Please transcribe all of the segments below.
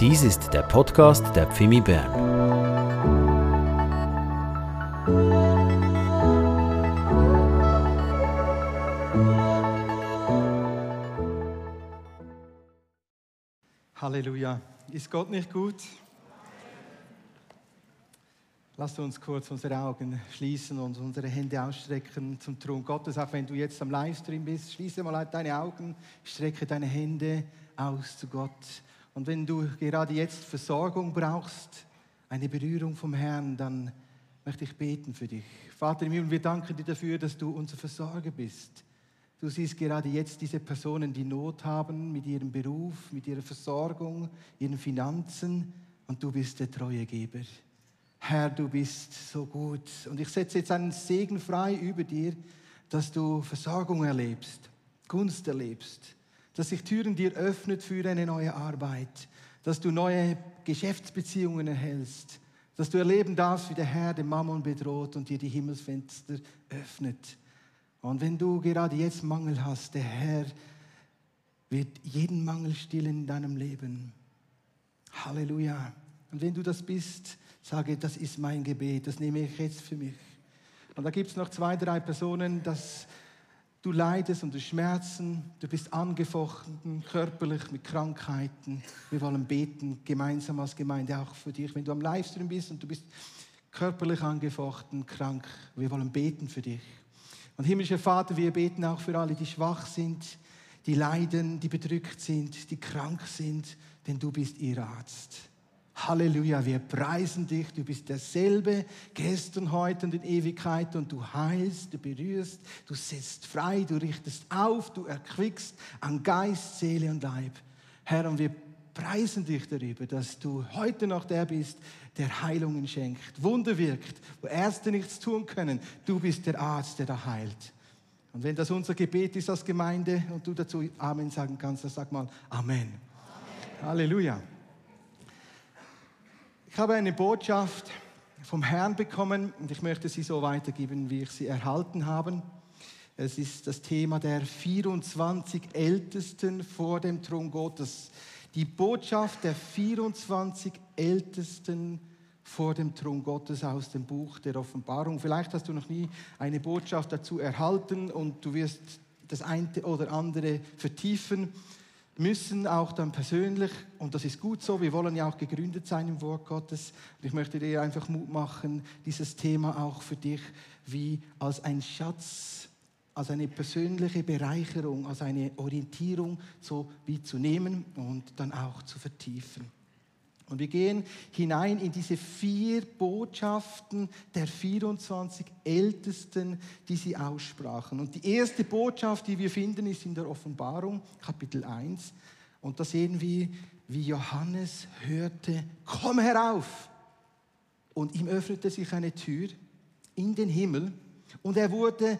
Dies ist der Podcast der Pfimi Bern. Halleluja. Ist Gott nicht gut? Lasst uns kurz unsere Augen schließen und unsere Hände ausstrecken zum Thron Gottes. Auch wenn du jetzt am Livestream bist, schließe mal deine Augen, strecke deine Hände aus zu Gott. Und wenn du gerade jetzt Versorgung brauchst, eine Berührung vom Herrn, dann möchte ich beten für dich. Vater im Himmel, wir danken dir dafür, dass du unser Versorger bist. Du siehst gerade jetzt diese Personen, die Not haben mit ihrem Beruf, mit ihrer Versorgung, ihren Finanzen und du bist der treue Geber. Herr, du bist so gut. Und ich setze jetzt einen Segen frei über dir, dass du Versorgung erlebst, Gunst erlebst, dass sich Türen dir öffnet für eine neue Arbeit, dass du neue Geschäftsbeziehungen erhältst, dass du erleben darfst, wie der Herr den Mammon bedroht und dir die Himmelsfenster öffnet. Und wenn du gerade jetzt Mangel hast, der Herr wird jeden Mangel stillen in deinem Leben. Halleluja. Und wenn du das bist, sage, das ist mein Gebet, das nehme ich jetzt für mich. Und da gibt es noch zwei, drei Personen, dass du leidest unter Schmerzen, du bist angefochten körperlich mit Krankheiten. Wir wollen beten, gemeinsam als Gemeinde auch für dich. Wenn du am Livestream bist und du bist körperlich angefochten, krank, wir wollen beten für dich. Und himmlischer Vater, wir beten auch für alle, die schwach sind, die leiden, die bedrückt sind, die krank sind, denn du bist ihr Arzt. Halleluja, wir preisen dich. Du bist derselbe gestern, heute und in Ewigkeit und du heilst, du berührst, du setzt frei, du richtest auf, du erquickst an Geist, Seele und Leib. Herr, und wir preisen dich darüber, dass du heute noch der bist, der Heilungen schenkt, Wunder wirkt, wo Ärzte nichts tun können. Du bist der Arzt, der da heilt. Und wenn das unser Gebet ist als Gemeinde und du dazu Amen sagen kannst, dann sag mal Amen. Amen. Halleluja. Ich habe eine Botschaft vom Herrn bekommen und ich möchte sie so weitergeben, wie ich sie erhalten habe. Es ist das Thema der 24 Ältesten vor dem Thron Gottes. Die Botschaft der 24 Ältesten vor dem Thron Gottes aus dem Buch der Offenbarung. Vielleicht hast du noch nie eine Botschaft dazu erhalten und du wirst das eine oder andere vertiefen müssen auch dann persönlich, und das ist gut so, wir wollen ja auch gegründet sein im Wort Gottes. Und ich möchte dir einfach Mut machen, dieses Thema auch für dich wie als ein Schatz, als eine persönliche Bereicherung, als eine Orientierung so wie zu nehmen und dann auch zu vertiefen. Und wir gehen hinein in diese vier Botschaften der 24 Ältesten, die sie aussprachen. Und die erste Botschaft, die wir finden, ist in der Offenbarung, Kapitel 1. Und da sehen wir, wie Johannes hörte, komm herauf. Und ihm öffnete sich eine Tür in den Himmel und er wurde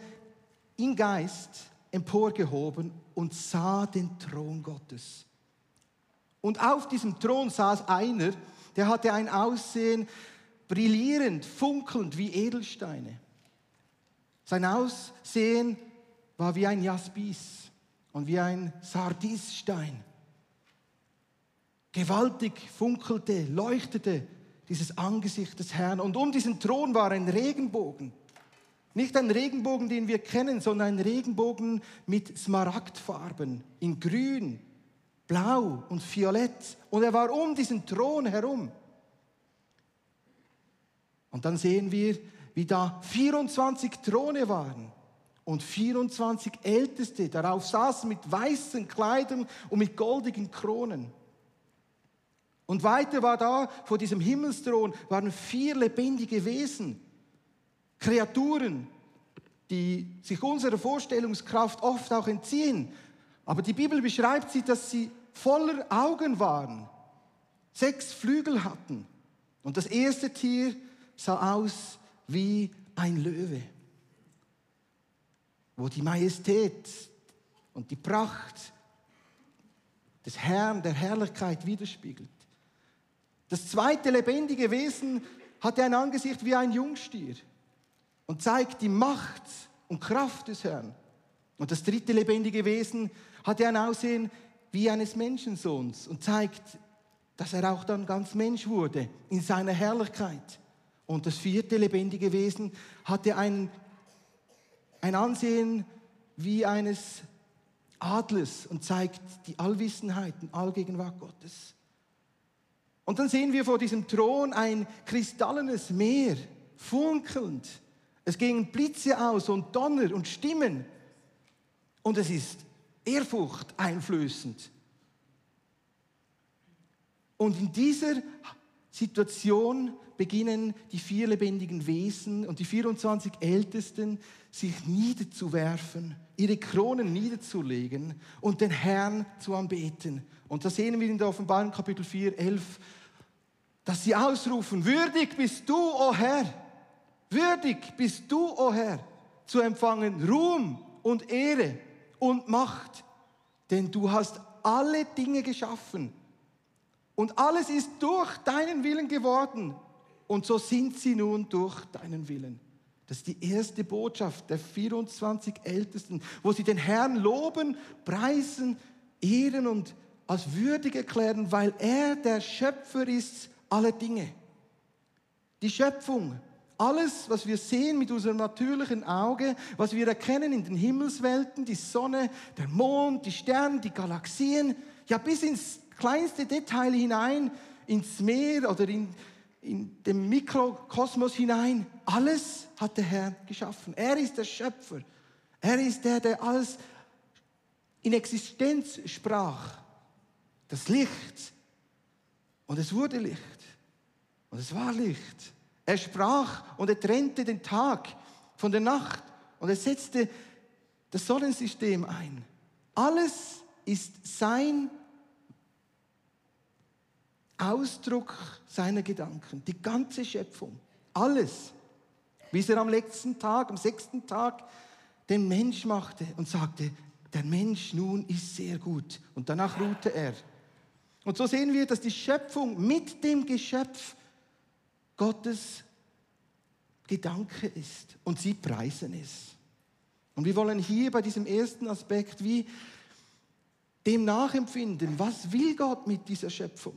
im Geist emporgehoben und sah den Thron Gottes. Und auf diesem Thron saß einer, der hatte ein Aussehen brillierend, funkelnd wie Edelsteine. Sein Aussehen war wie ein Jaspis und wie ein Sardisstein. Gewaltig funkelte, leuchtete dieses Angesicht des Herrn. Und um diesen Thron war ein Regenbogen. Nicht ein Regenbogen, den wir kennen, sondern ein Regenbogen mit Smaragdfarben, in Grün, blau und violett. Und er war um diesen Thron herum. Und dann sehen wir, wie da 24 Throne waren und 24 Älteste darauf saßen mit weißen Kleidern und mit goldigen Kronen. Und weiter war da vor diesem Himmelsthron waren vier lebendige Wesen, Kreaturen, die sich unserer Vorstellungskraft oft auch entziehen. Aber die Bibel beschreibt sie, dass sie voller Augen waren, sechs Flügel hatten. Und das erste Tier sah aus wie ein Löwe, wo die Majestät und die Pracht des Herrn, der Herrlichkeit widerspiegelt. Das zweite lebendige Wesen hatte ein Angesicht wie ein Jungstier und zeigt die Macht und Kraft des Herrn. Und das dritte lebendige Wesen hatte ein Aussehen wie eines Menschensohns und zeigt dass er auch dann ganz Mensch wurde in seiner Herrlichkeit. Und das vierte lebendige Wesen hatte ein, ein Ansehen wie eines Adlers und zeigt die Allwissenheit und Allgegenwart Gottes. Und dann sehen wir vor diesem Thron ein kristallenes Meer, funkelnd. Es gingen Blitze aus und Donner und Stimmen. Und es ist Ehrfurcht einflößend. Und in dieser Situation beginnen die vier lebendigen Wesen und die 24 Ältesten sich niederzuwerfen, ihre Kronen niederzulegen und den Herrn zu anbeten. Und da sehen wir in der Offenbarung Kapitel 4, 11, dass sie ausrufen, würdig bist du, o oh Herr, würdig bist du, o oh Herr, zu empfangen Ruhm und Ehre und Macht, denn du hast alle Dinge geschaffen und alles ist durch deinen Willen geworden und so sind sie nun durch deinen Willen. Das ist die erste Botschaft der 24 Ältesten, wo sie den Herrn loben, preisen, ehren und als würdig erklären, weil er der Schöpfer ist aller Dinge. Die Schöpfung, alles, was wir sehen mit unserem natürlichen Auge, was wir erkennen in den Himmelswelten, die Sonne, der Mond, die Sterne, die Galaxien, ja bis ins kleinste Detail hinein, ins Meer oder in, in den Mikrokosmos hinein, alles hat der Herr geschaffen. Er ist der Schöpfer. Er ist der, der alles in Existenz sprach. Das Licht. Und es wurde Licht. Und es war Licht. Er sprach und er trennte den Tag von der Nacht und er setzte das Sonnensystem ein. Alles ist sein Ausdruck seiner Gedanken, die ganze Schöpfung, alles, bis er am letzten Tag, am sechsten Tag, den Mensch machte und sagte, der Mensch nun ist sehr gut. Und danach ruhte er. Und so sehen wir, dass die Schöpfung mit dem Geschöpf Gottes Gedanke ist und sie preisen es. Und wir wollen hier bei diesem ersten Aspekt wie dem nachempfinden, was will Gott mit dieser Schöpfung?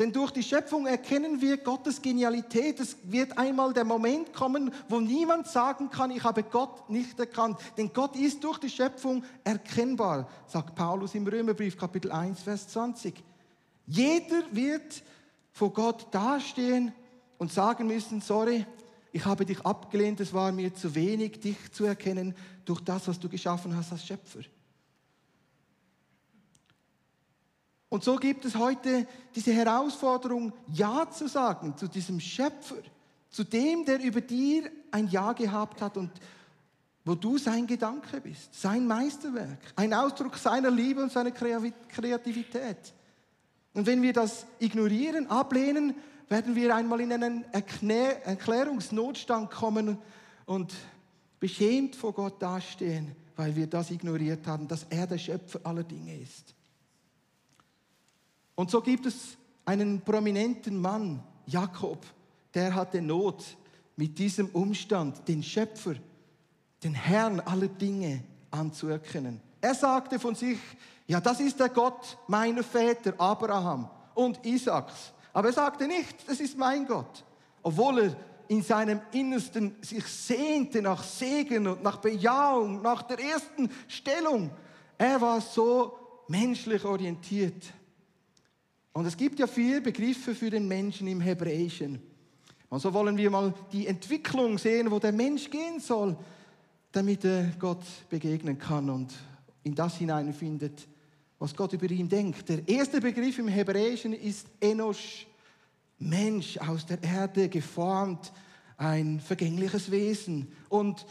Denn durch die Schöpfung erkennen wir Gottes Genialität. Es wird einmal der Moment kommen, wo niemand sagen kann, ich habe Gott nicht erkannt. Denn Gott ist durch die Schöpfung erkennbar, sagt Paulus im Römerbrief Kapitel 1, Vers 20. Jeder wird vor Gott dastehen und sagen müssen, sorry, ich habe dich abgelehnt, es war mir zu wenig, dich zu erkennen durch das, was du geschaffen hast als Schöpfer. Und so gibt es heute diese Herausforderung, Ja zu sagen zu diesem Schöpfer, zu dem, der über dir ein Ja gehabt hat und wo du sein Gedanke bist, sein Meisterwerk, ein Ausdruck seiner Liebe und seiner Kreativität. Und wenn wir das ignorieren, ablehnen, werden wir einmal in einen Erklärungsnotstand kommen und beschämt vor Gott dastehen, weil wir das ignoriert haben, dass er der Schöpfer aller Dinge ist. Und so gibt es einen prominenten Mann, Jakob, der hatte Not mit diesem Umstand, den Schöpfer, den Herrn aller Dinge anzuerkennen. Er sagte von sich, ja, das ist der Gott meiner Väter, Abraham und Isaaks. Aber er sagte nicht, das ist mein Gott, obwohl er in seinem Innersten sich sehnte nach Segen und nach Bejahung, nach der ersten Stellung. Er war so menschlich orientiert. Und es gibt ja vier Begriffe für den Menschen im Hebräischen. Und so wollen wir mal die Entwicklung sehen, wo der Mensch gehen soll, damit er Gott begegnen kann und in das hineinfindet, was Gott über ihn denkt. Der erste Begriff im Hebräischen ist Enosh, Mensch aus der Erde geformt, ein vergängliches Wesen. Und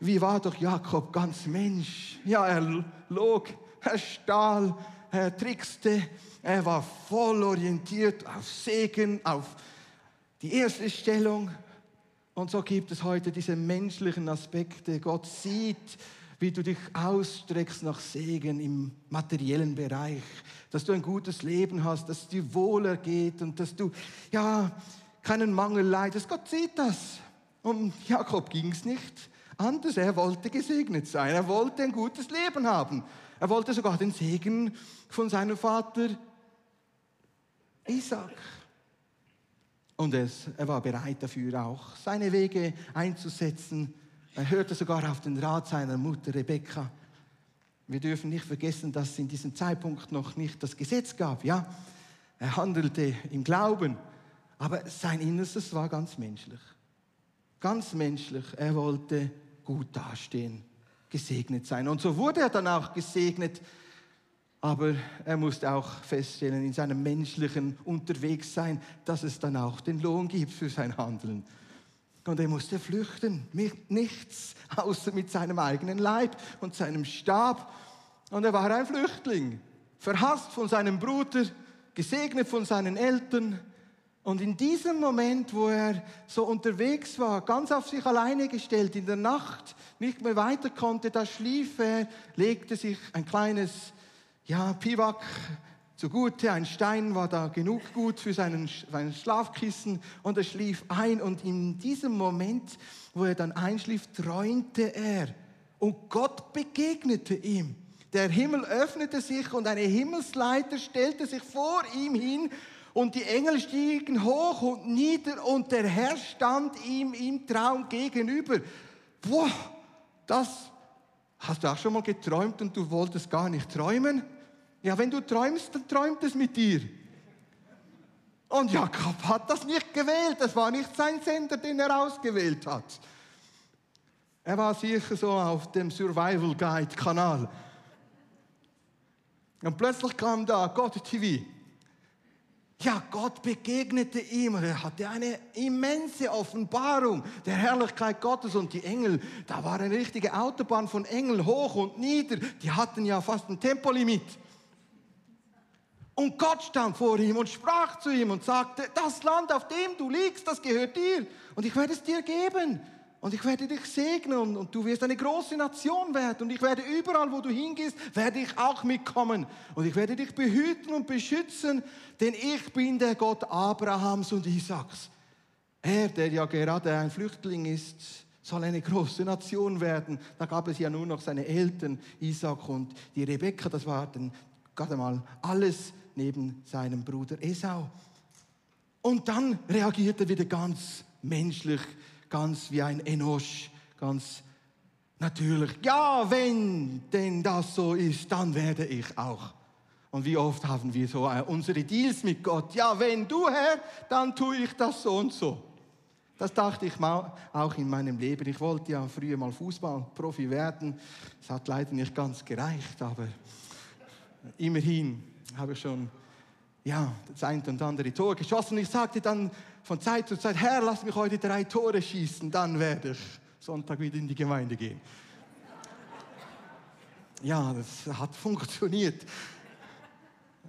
wie war doch Jakob ganz Mensch? Ja, er log, er stahl, er trickste, er war voll orientiert auf Segen, auf die erste Stellung. Und so gibt es heute diese menschlichen Aspekte. Gott sieht, wie du dich ausstreckst nach Segen im materiellen Bereich, dass du ein gutes Leben hast, dass es dir wohler geht und dass du ja keinen Mangel leidest. Gott sieht das. Und Jakob ging es nicht anders. Er wollte gesegnet sein. Er wollte ein gutes Leben haben. Er wollte sogar den Segen von seinem Vater Isaac. Und es, er war bereit dafür auch, seine Wege einzusetzen. Er hörte sogar auf den Rat seiner Mutter Rebekka. Wir dürfen nicht vergessen, dass es in diesem Zeitpunkt noch nicht das Gesetz gab. Ja, er handelte im Glauben, aber sein Innerstes war ganz menschlich. Ganz menschlich. Er wollte gut dastehen, gesegnet sein. Und so wurde er dann auch gesegnet. Aber er musste auch feststellen in seinem menschlichen Unterwegssein, dass es dann auch den Lohn gibt für sein Handeln. Und er musste flüchten, mit nichts außer mit seinem eigenen Leib und seinem Stab. Und er war ein Flüchtling, verhasst von seinem Bruder, gesegnet von seinen Eltern. Und in diesem Moment, wo er so unterwegs war, ganz auf sich alleine gestellt, in der Nacht nicht mehr weiter konnte, da schlief er, legte sich ein kleines ja, Piwak zugute. Ein Stein war da genug gut für seinen, seinen Schlafkissen und er schlief ein. Und in diesem Moment, wo er dann einschlief, träumte er und Gott begegnete ihm. Der Himmel öffnete sich und eine Himmelsleiter stellte sich vor ihm hin und die Engel stiegen hoch und nieder und der Herr stand ihm im Traum gegenüber. Boah, das hast du auch schon mal geträumt und du wolltest gar nicht träumen? Ja, wenn du träumst, dann träumt es mit dir. Und Jakob hat das nicht gewählt. Das war nicht sein Sender, den er ausgewählt hat. Er war sicher so auf dem Survival Guide Kanal. Und plötzlich kam da Gott TV. Ja, Gott begegnete ihm er hatte eine immense Offenbarung der Herrlichkeit Gottes und die Engel. Da war eine richtige Autobahn von Engeln hoch und nieder. Die hatten ja fast ein Tempolimit. Und Gott stand vor ihm und sprach zu ihm und sagte, das Land, auf dem du liegst, das gehört dir. Und ich werde es dir geben. Und ich werde dich segnen und, du wirst eine große Nation werden. Und ich werde überall, wo du hingehst, werde ich auch mitkommen. Und ich werde dich behüten und beschützen, denn ich bin der Gott Abrahams und Isaaks. Er, der ja gerade ein Flüchtling ist, soll eine große Nation werden. Da gab es ja nur noch seine Eltern, Isaac und die Rebekka. Das war dann gerade mal alles neben seinem Bruder Esau. Und dann reagiert er wieder ganz menschlich, ganz wie ein Enosch, ganz natürlich. Ja, wenn denn das so ist, dann werde ich auch. Und wie oft haben wir so äh, unsere Deals mit Gott? Ja, wenn du Herr, dann tue ich das so und so. Das dachte ich mal auch in meinem Leben. Ich wollte ja früher mal Fußballprofi werden. Es hat leider nicht ganz gereicht, aber immerhin habe schon ja, das eine und andere Tor geschossen. Ich sagte dann von Zeit zu Zeit, Herr, lass mich heute drei Tore schießen, dann werde ich Sonntag wieder in die Gemeinde gehen. Ja, das hat funktioniert.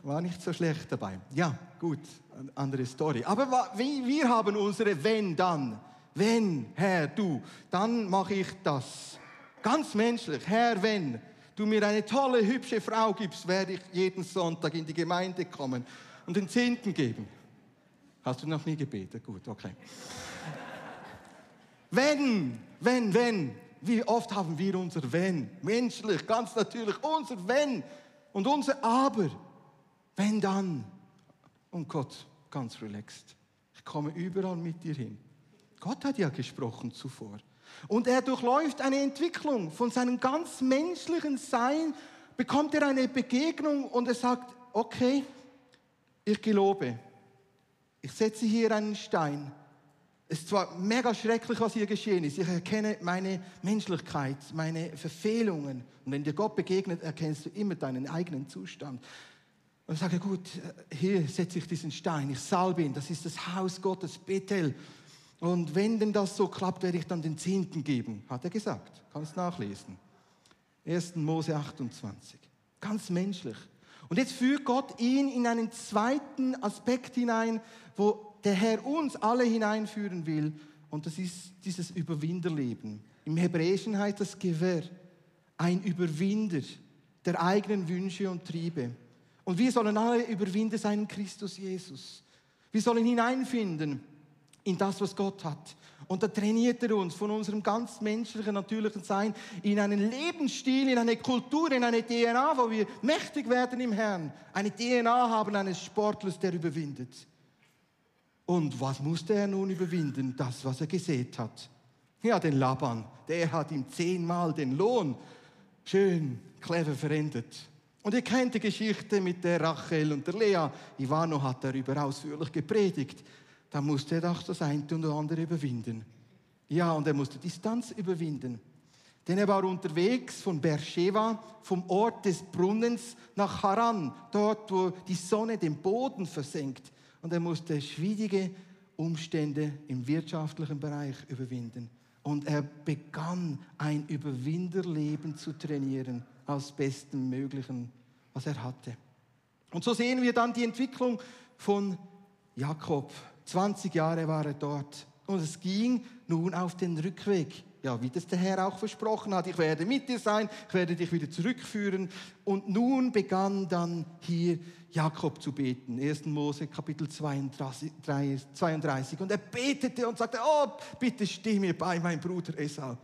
War nicht so schlecht dabei. Ja, gut, andere Story. Aber wir haben unsere Wenn dann. Wenn, Herr, du, dann mache ich das. Ganz menschlich, Herr, wenn du mir eine tolle, hübsche Frau gibst, werde ich jeden Sonntag in die Gemeinde kommen und den Zehnten geben. Hast du noch nie gebetet? Gut, okay. wenn, wenn, wenn, wie oft haben wir unser Wenn? Menschlich, ganz natürlich, unser Wenn und unser Aber. Wenn dann. Und Gott, ganz relaxed. Ich komme überall mit dir hin. Gott hat ja gesprochen zuvor. Und er durchläuft eine Entwicklung von seinem ganz menschlichen Sein, bekommt er eine Begegnung und er sagt, okay, ich gelobe, ich setze hier einen Stein. Es ist zwar mega schrecklich, was hier geschehen ist. Ich erkenne meine Menschlichkeit, meine Verfehlungen. Und wenn dir Gott begegnet, erkennst du immer deinen eigenen Zustand. Und sage, gut, hier setze ich diesen Stein, ich salbe ihn, das ist das Haus Gottes, Bethel. Und wenn denn das so klappt, werde ich dann den Zehnten geben, hat er gesagt. Kannst nachlesen. 1. Mose 28. Ganz menschlich. Und jetzt führt Gott ihn in einen zweiten Aspekt hinein, wo der Herr uns alle hineinführen will. Und das ist dieses Überwinderleben. Im Hebräischen heißt das Gewehr. Ein Überwinder der eigenen Wünsche und Triebe. Und wir sollen alle Überwinder sein in Christus Jesus. Wir sollen hineinfinden in das, was Gott hat. Und da trainiert er uns von unserem ganz menschlichen, natürlichen Sein in einen Lebensstil, in eine Kultur, in eine DNA, wo wir mächtig werden im Herrn. Eine DNA haben eines Sportlers, der überwindet. Und was musste er nun überwinden? Das, was er gesät hat. Ja, den Laban, der hat ihm zehnmal den Lohn schön clever verändert. Und ihr kennt die Geschichte mit der Rachel und der Lea. Ivano hat darüber ausführlich gepredigt. Da musste er doch das eine und andere überwinden. Ja, und er musste Distanz überwinden. Denn er war unterwegs von Beersheba, vom Ort des Brunnens nach Haran, dort, wo die Sonne den Boden versenkt. Und er musste schwierige Umstände im wirtschaftlichen Bereich überwinden. Und er begann ein Überwinderleben zu trainieren aus Bestem Möglichen, was er hatte. Und so sehen wir dann die Entwicklung von Jakob. 20 Jahre war er dort. Und es ging nun auf den Rückweg. Ja, wie das der Herr auch versprochen hat. Ich werde mit dir sein, ich werde dich wieder zurückführen. Und nun begann dann hier Jakob zu beten. 1. Mose Kapitel 32. Und er betete und sagte, oh, bitte steh mir bei, mein Bruder Esau.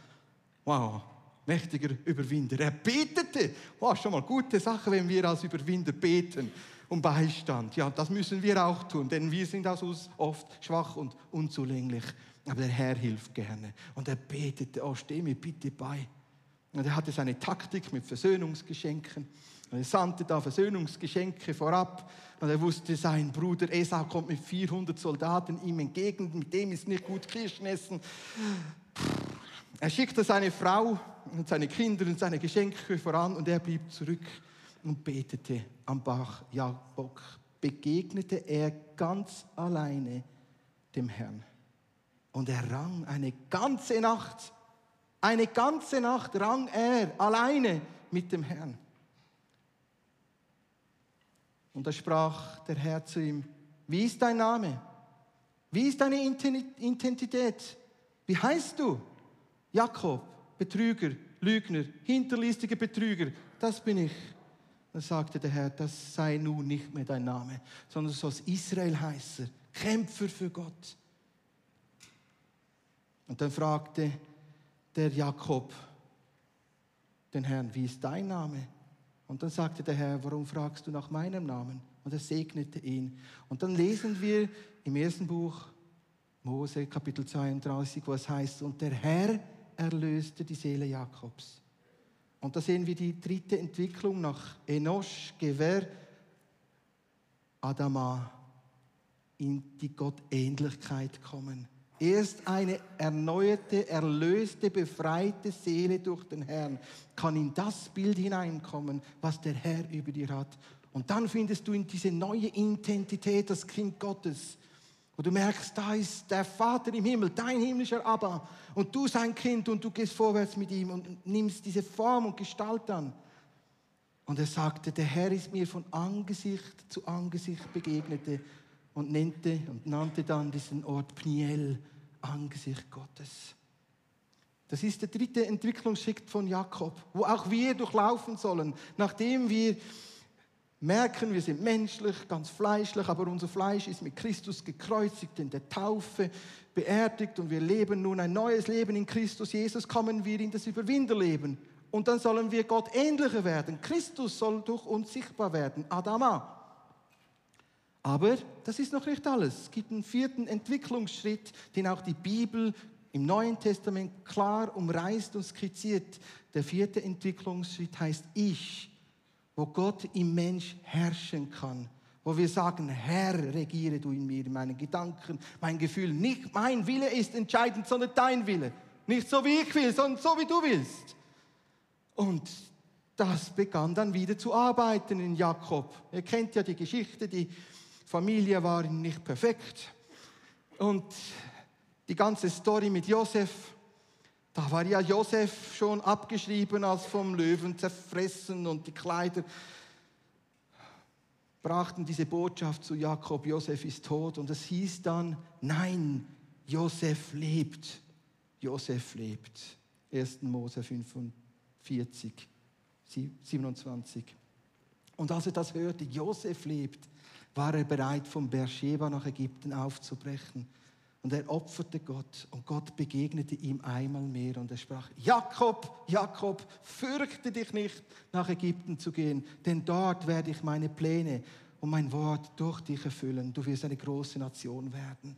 Wow, mächtiger Überwinder. Er betete. Wow, schon mal gute Sache, wenn wir als Überwinder beten um Beistand. Ja, das müssen wir auch tun, denn wir sind aus uns oft schwach und unzulänglich. Aber der Herr hilft gerne. Und er betete, oh, steh mir bitte bei. Und er hatte seine Taktik mit Versöhnungsgeschenken. Und er sandte da Versöhnungsgeschenke vorab. Und er wusste, sein Bruder Esau kommt mit 400 Soldaten ihm entgegen. Mit dem ist nicht gut Kirschen essen. Er schickte seine Frau und seine Kinder und seine Geschenke voran und er blieb zurück und betete am Bach Jabok. Begegnete er ganz alleine dem Herrn. Und er rang eine ganze Nacht, eine ganze Nacht rang er alleine mit dem Herrn. Und da sprach der Herr zu ihm, wie ist dein Name? Wie ist deine Identität? Wie heißt du? Jakob, Betrüger, Lügner, hinterlistiger Betrüger, das bin ich. Dann sagte der Herr, das sei nun nicht mehr dein Name, sondern du sollst Israel heißen, Kämpfer für Gott. Und dann fragte der Jakob den Herrn, wie ist dein Name? Und dann sagte der Herr, warum fragst du nach meinem Namen? Und er segnete ihn. Und dann lesen wir im ersten Buch Mose, Kapitel 32, wo es heißt, und der Herr erlöste die Seele Jakobs. Und da sehen wir die dritte Entwicklung nach Enosch, Gewer, Adama in die Gottähnlichkeit kommen. Erst eine erneuerte, erlöste, befreite Seele durch den Herrn kann in das Bild hineinkommen, was der Herr über dir hat. Und dann findest du in diese neue Identität das Kind Gottes. Und du merkst, da ist der Vater im Himmel, dein himmlischer Abba. Und du sein Kind und du gehst vorwärts mit ihm und nimmst diese Form und Gestalt an. Und er sagte, der Herr ist mir von Angesicht zu Angesicht begegnete und nannte, und nannte dann diesen Ort Pniel, Angesicht Gottes. Das ist der dritte Entwicklungsschritt von Jakob, wo auch wir durchlaufen sollen, nachdem wir merken, wir sind menschlich, ganz fleischlich, aber unser Fleisch ist mit Christus gekreuzigt, in der Taufe beerdigt und wir leben nun ein neues Leben in Christus Jesus, kommen wir in das Überwinderleben. Und dann sollen wir Gott ähnlicher werden. Christus soll durch uns sichtbar werden. Adama. Aber das ist noch nicht alles. Es gibt einen vierten Entwicklungsschritt, den auch die Bibel im Neuen Testament klar umreißt und skizziert. Der vierte Entwicklungsschritt heißt Ich wo Gott im Mensch herrschen kann. Wo wir sagen, Herr, regiere du in mir, in meinen Gedanken, mein Gefühl. Nicht mein Wille ist entscheidend, sondern dein Wille. Nicht so wie ich will, sondern so wie du willst. Und das begann dann wieder zu arbeiten in Jakob. Ihr kennt ja die Geschichte, die Familie war nicht perfekt. Und die ganze Story mit Josef, da war ja Josef schon abgeschrieben als vom Löwen zerfressen und die Kleider brachten diese Botschaft zu Jakob, Josef ist tot und es hieß dann, nein, Josef lebt. Josef lebt. 1. Mose 45, 27. Und als er das hörte, Josef lebt, war er bereit, von Beersheba nach Ägypten aufzubrechen Und er opferte Gott und Gott begegnete ihm einmal mehr und er sprach, Jakob, Jakob, fürchte dich nicht, nach Ägypten zu gehen, denn dort werde ich meine Pläne und mein Wort durch dich erfüllen. Du wirst eine große Nation werden.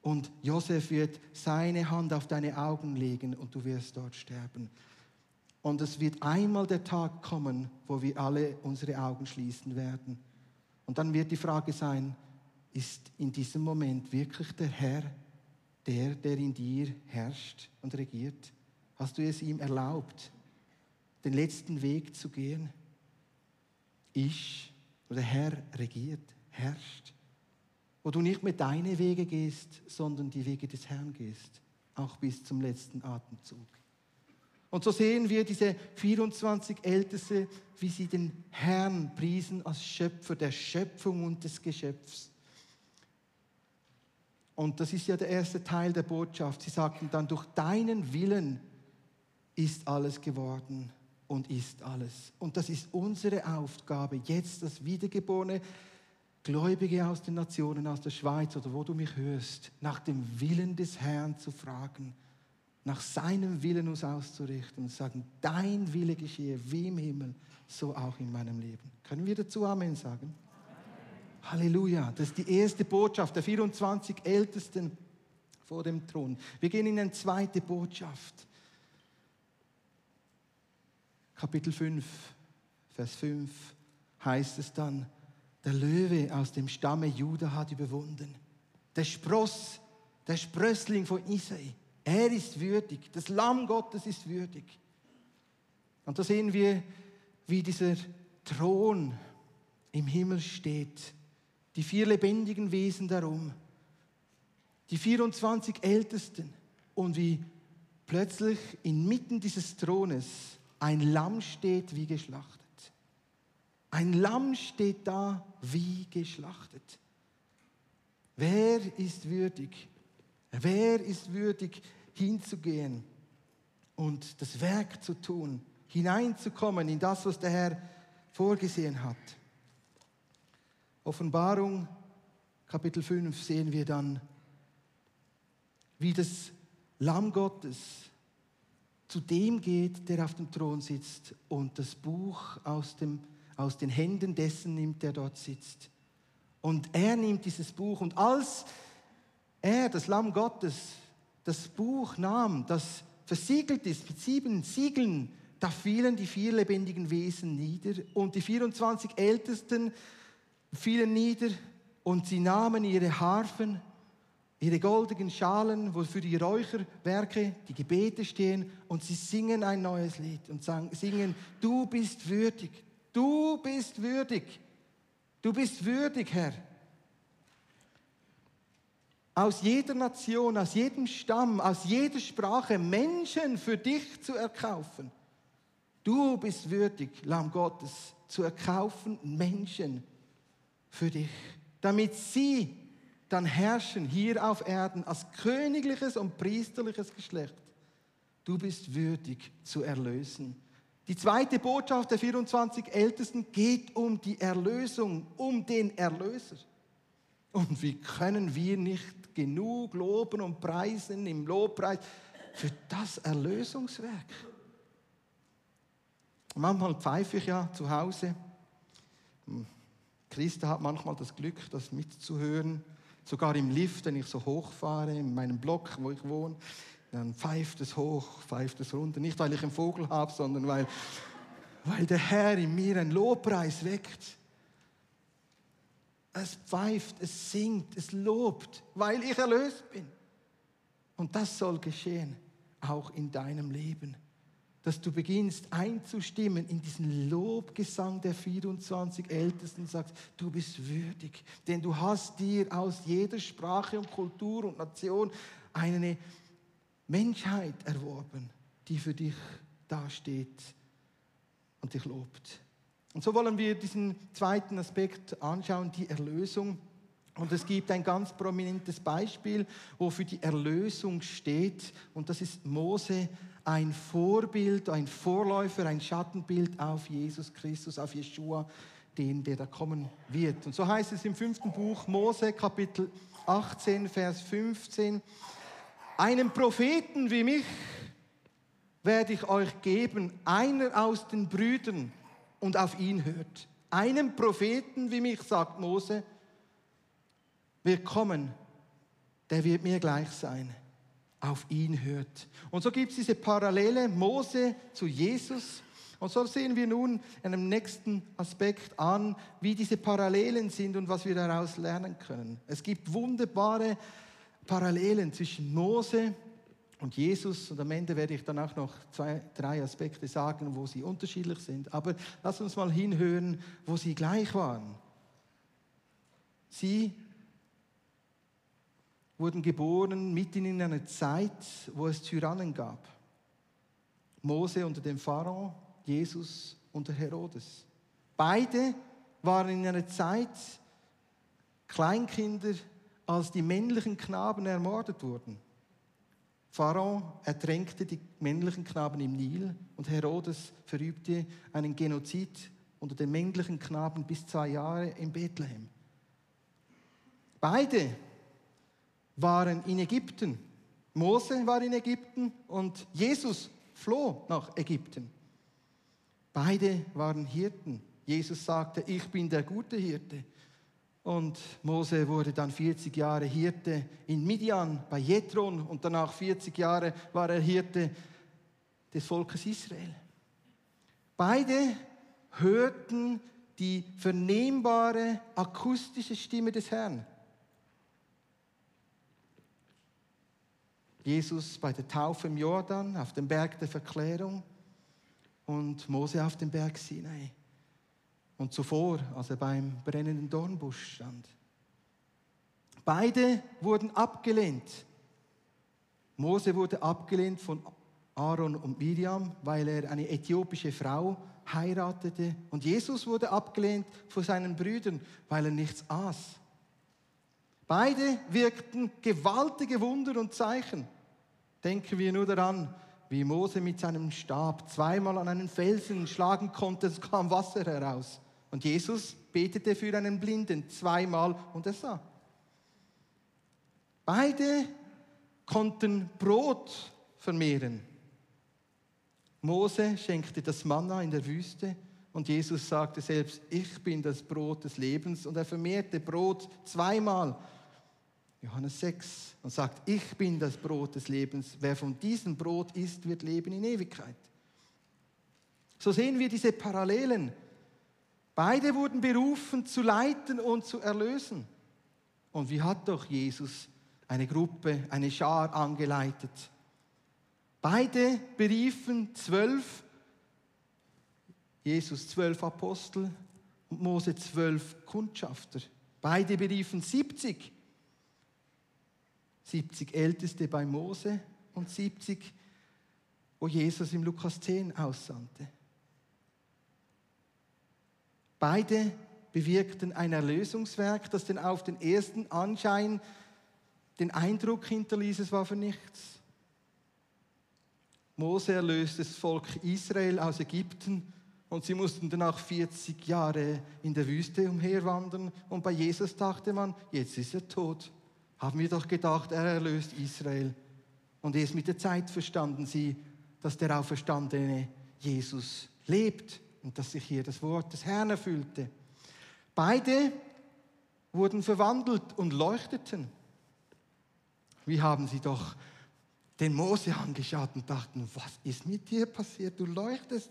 Und Josef wird seine Hand auf deine Augen legen und du wirst dort sterben. Und es wird einmal der Tag kommen, wo wir alle unsere Augen schließen werden. Und dann wird die Frage sein, ist in diesem Moment wirklich der Herr, der, der in dir herrscht und regiert? Hast du es ihm erlaubt, den letzten Weg zu gehen? Ich oder Herr regiert, herrscht. Wo du nicht mehr deine Wege gehst, sondern die Wege des Herrn gehst, auch bis zum letzten Atemzug. Und so sehen wir diese 24 Älteste, wie sie den Herrn priesen als Schöpfer der Schöpfung und des Geschöpfs. Und das ist ja der erste Teil der Botschaft. Sie sagten dann, durch deinen Willen ist alles geworden und ist alles. Und das ist unsere Aufgabe, jetzt das wiedergeborene Gläubige aus den Nationen, aus der Schweiz oder wo du mich hörst, nach dem Willen des Herrn zu fragen, nach seinem Willen uns auszurichten und sagen, dein Wille geschehe wie im Himmel, so auch in meinem Leben. Können wir dazu Amen sagen? Halleluja. Das ist die erste Botschaft der 24 Ältesten vor dem Thron. Wir gehen in eine zweite Botschaft. Kapitel 5, Vers 5 heißt es dann, der Löwe aus dem Stamme Juda hat überwunden. Der Spross, der Sprössling von Isai. Er ist würdig. Das Lamm Gottes ist würdig. Und da sehen wir, wie dieser Thron im Himmel steht die vier lebendigen Wesen darum, die 24 Ältesten und wie plötzlich inmitten dieses Thrones ein Lamm steht wie geschlachtet. Ein Lamm steht da wie geschlachtet. Wer ist würdig? Wer ist würdig hinzugehen und das Werk zu tun, hineinzukommen in das, was der Herr vorgesehen hat? Offenbarung Kapitel 5 sehen wir dann, wie das Lamm Gottes zu dem geht, der auf dem Thron sitzt und das Buch aus, dem, aus den Händen dessen nimmt, der dort sitzt. Und er nimmt dieses Buch und als er, das Lamm Gottes, das Buch nahm, das versiegelt ist mit sieben Siegeln, da fielen die vier lebendigen Wesen nieder und die 24 Ältesten fielen nieder und sie nahmen ihre Harfen, ihre goldenen Schalen, wofür die Räucherwerke, die Gebete stehen, und sie singen ein neues Lied und singen, du bist würdig, du bist würdig, du bist würdig, Herr. Aus jeder Nation, aus jedem Stamm, aus jeder Sprache Menschen für dich zu erkaufen. Du bist würdig, Lamm Gottes, zu erkaufen Menschen für dich, damit sie dann herrschen hier auf Erden als königliches und priesterliches Geschlecht. Du bist würdig zu erlösen. Die zweite Botschaft der 24 Ältesten geht um die Erlösung, um den Erlöser. Und wie können wir nicht genug loben und preisen im Lobpreis für das Erlösungswerk? Manchmal pfeife ich ja zu Hause Christa hat manchmal das Glück, das mitzuhören. Sogar im Lift, wenn ich so hochfahre, in meinem Block, wo ich wohne, dann pfeift es hoch, pfeift es runter. Nicht, weil ich einen Vogel habe, sondern weil, weil der Herr in mir einen Lobpreis weckt. Es pfeift, es singt, es lobt, weil ich erlöst bin. Und das soll geschehen, auch in deinem Leben dass du beginnst einzustimmen in diesen Lobgesang der 24 Ältesten und sagst, du bist würdig, denn du hast dir aus jeder Sprache und Kultur und Nation eine Menschheit erworben, die für dich dasteht und dich lobt. Und so wollen wir diesen zweiten Aspekt anschauen, die Erlösung. Und es gibt ein ganz prominentes Beispiel, wo für die Erlösung steht, und das ist Mose ein Vorbild, ein Vorläufer, ein Schattenbild auf Jesus Christus, auf Jeshua, den, der da kommen wird. Und so heißt es im fünften Buch Mose, Kapitel 18, Vers 15, einen Propheten wie mich werde ich euch geben, einer aus den Brüdern und auf ihn hört. Einen Propheten wie mich, sagt Mose, wird kommen, der wird mir gleich sein. Auf ihn hört. Und so gibt es diese Parallele Mose zu Jesus. Und so sehen wir nun in einem nächsten Aspekt an, wie diese Parallelen sind und was wir daraus lernen können. Es gibt wunderbare Parallelen zwischen Mose und Jesus. Und am Ende werde ich dann auch noch zwei, drei Aspekte sagen, wo sie unterschiedlich sind. Aber lass uns mal hinhören, wo sie gleich waren. Sie wurden geboren mitten in einer Zeit, wo es Tyrannen gab. Mose unter dem Pharao, Jesus unter Herodes. Beide waren in einer Zeit Kleinkinder, als die männlichen Knaben ermordet wurden. Pharao ertränkte die männlichen Knaben im Nil und Herodes verübte einen Genozid unter den männlichen Knaben bis zwei Jahre in Bethlehem. Beide waren in Ägypten. Mose war in Ägypten und Jesus floh nach Ägypten. Beide waren Hirten. Jesus sagte, ich bin der gute Hirte. Und Mose wurde dann 40 Jahre Hirte in Midian bei Jethron und danach 40 Jahre war er Hirte des Volkes Israel. Beide hörten die vernehmbare akustische Stimme des Herrn. Jesus bei der Taufe im Jordan auf dem Berg der Verklärung und Mose auf dem Berg Sinai. Und zuvor, als er beim brennenden Dornbusch stand. Beide wurden abgelehnt. Mose wurde abgelehnt von Aaron und Miriam, weil er eine äthiopische Frau heiratete. Und Jesus wurde abgelehnt von seinen Brüdern, weil er nichts aß. Beide wirkten gewaltige Wunder und Zeichen. Denken wir nur daran, wie Mose mit seinem Stab zweimal an einen Felsen schlagen konnte, es kam Wasser heraus. Und Jesus betete für einen Blinden zweimal und er sah. Beide konnten Brot vermehren. Mose schenkte das Manna in der Wüste und Jesus sagte selbst, ich bin das Brot des Lebens und er vermehrte Brot zweimal Johannes 6 und sagt, ich bin das Brot des Lebens. Wer von diesem Brot isst, wird leben in Ewigkeit. So sehen wir diese Parallelen. Beide wurden berufen zu leiten und zu erlösen. Und wie hat doch Jesus eine Gruppe, eine Schar angeleitet? Beide beriefen zwölf, Jesus zwölf Apostel und Mose zwölf Kundschafter. Beide beriefen 70 70 Älteste bei Mose und 70, wo Jesus im Lukas 10 aussandte. Beide bewirkten ein Erlösungswerk, das denn auf den ersten Anschein den Eindruck hinterließ, es war für nichts. Mose erlöste das Volk Israel aus Ägypten und sie mussten danach 40 Jahre in der Wüste umherwandern und bei Jesus dachte man, jetzt ist er tot haben wir doch gedacht, er erlöst Israel. Und erst mit der Zeit verstanden sie, dass der auferstandene Jesus lebt und dass sich hier das Wort des Herrn erfüllte. Beide wurden verwandelt und leuchteten. Wie haben sie doch den Mose angeschaut und dachten, was ist mit dir passiert? Du leuchtest.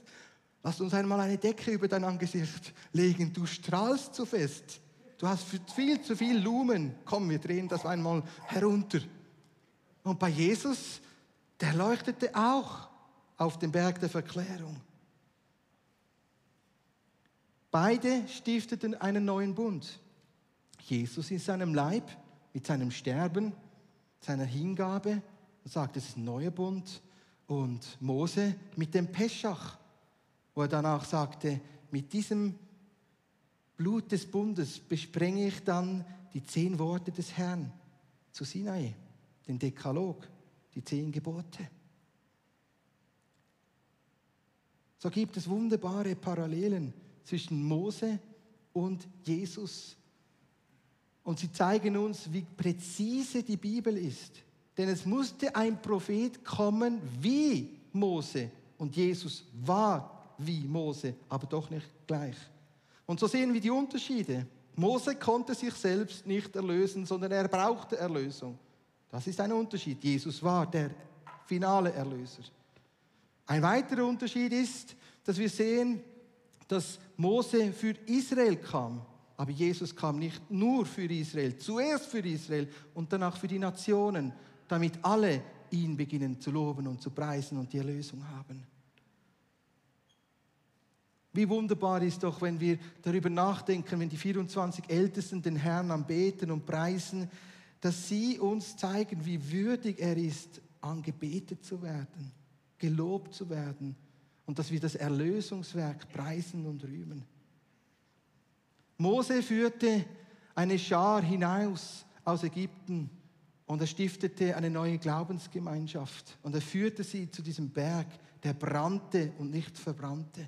Lass uns einmal eine Decke über dein Angesicht legen. Du strahlst so fest. Du hast viel zu viel Lumen. Komm, wir drehen das einmal herunter. Und bei Jesus, der leuchtete auch auf dem Berg der Verklärung. Beide stifteten einen neuen Bund. Jesus in seinem Leib, mit seinem Sterben, seiner Hingabe, und sagt, es ist ein neuer Bund. Und Mose mit dem Peschach, wo er danach sagte, mit diesem Blut des Bundes besprenge ich dann die zehn Worte des Herrn zu Sinai, den Dekalog, die zehn Gebote. So gibt es wunderbare Parallelen zwischen Mose und Jesus. Und sie zeigen uns, wie präzise die Bibel ist. Denn es musste ein Prophet kommen wie Mose. Und Jesus war wie Mose, aber doch nicht gleich. Und so sehen wir die Unterschiede. Mose konnte sich selbst nicht erlösen, sondern er brauchte Erlösung. Das ist ein Unterschied. Jesus war der finale Erlöser. Ein weiterer Unterschied ist, dass wir sehen, dass Mose für Israel kam. Aber Jesus kam nicht nur für Israel, zuerst für Israel und danach für die Nationen, damit alle ihn beginnen zu loben und zu preisen und die Erlösung haben. Wie wunderbar ist doch, wenn wir darüber nachdenken, wenn die 24 Ältesten den Herrn anbeten und preisen, dass sie uns zeigen, wie würdig er ist, angebetet zu werden, gelobt zu werden und dass wir das Erlösungswerk preisen und rühmen. Mose führte eine Schar hinaus aus Ägypten und er stiftete eine neue Glaubensgemeinschaft und er führte sie zu diesem Berg, der brannte und nicht verbrannte.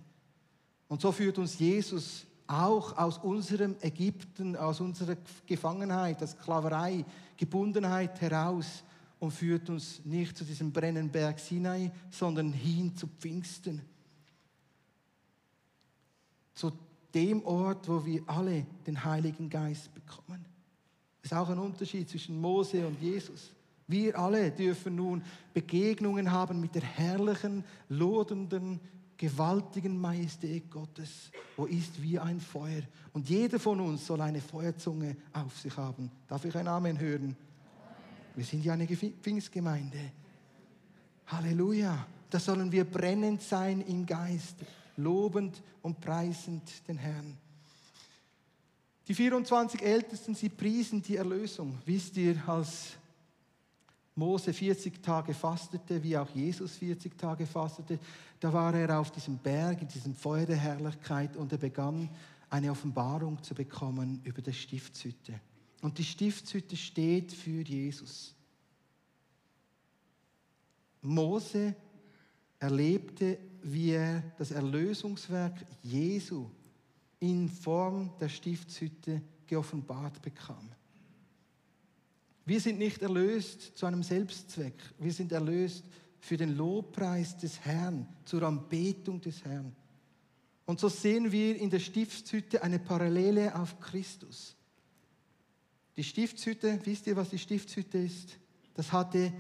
Und so führt uns Jesus auch aus unserem Ägypten, aus unserer Gefangenheit, der Sklaverei, Gebundenheit heraus und führt uns nicht zu diesem brennenden Berg Sinai, sondern hin zu Pfingsten. Zu dem Ort, wo wir alle den Heiligen Geist bekommen. Das ist auch ein Unterschied zwischen Mose und Jesus. Wir alle dürfen nun Begegnungen haben mit der herrlichen, lodernden, gewaltigen Majestät Gottes, wo ist wie ein Feuer. Und jeder von uns soll eine Feuerzunge auf sich haben. Darf ich ein Amen hören? Wir sind ja eine Pfingstgemeinde. Halleluja. Da sollen wir brennend sein im Geist, lobend und preisend den Herrn. Die 24 Ältesten, sie priesen die Erlösung. Wisst ihr, als Mose 40 Tage fastete, wie auch Jesus 40 Tage fastete, da war er auf diesem Berg, in diesem Feuer der Herrlichkeit und er begann eine Offenbarung zu bekommen über die Stiftshütte. Und die Stiftshütte steht für Jesus. Mose erlebte, wie er das Erlösungswerk Jesu in Form der Stiftshütte geoffenbart bekam. Wir sind nicht erlöst zu einem Selbstzweck. Wir sind erlöst für den Lobpreis des Herrn, zur Anbetung des Herrn. Und so sehen wir in der Stiftshütte eine Parallele auf Christus. Die Stiftshütte, wisst ihr, was die Stiftshütte ist? Das hatte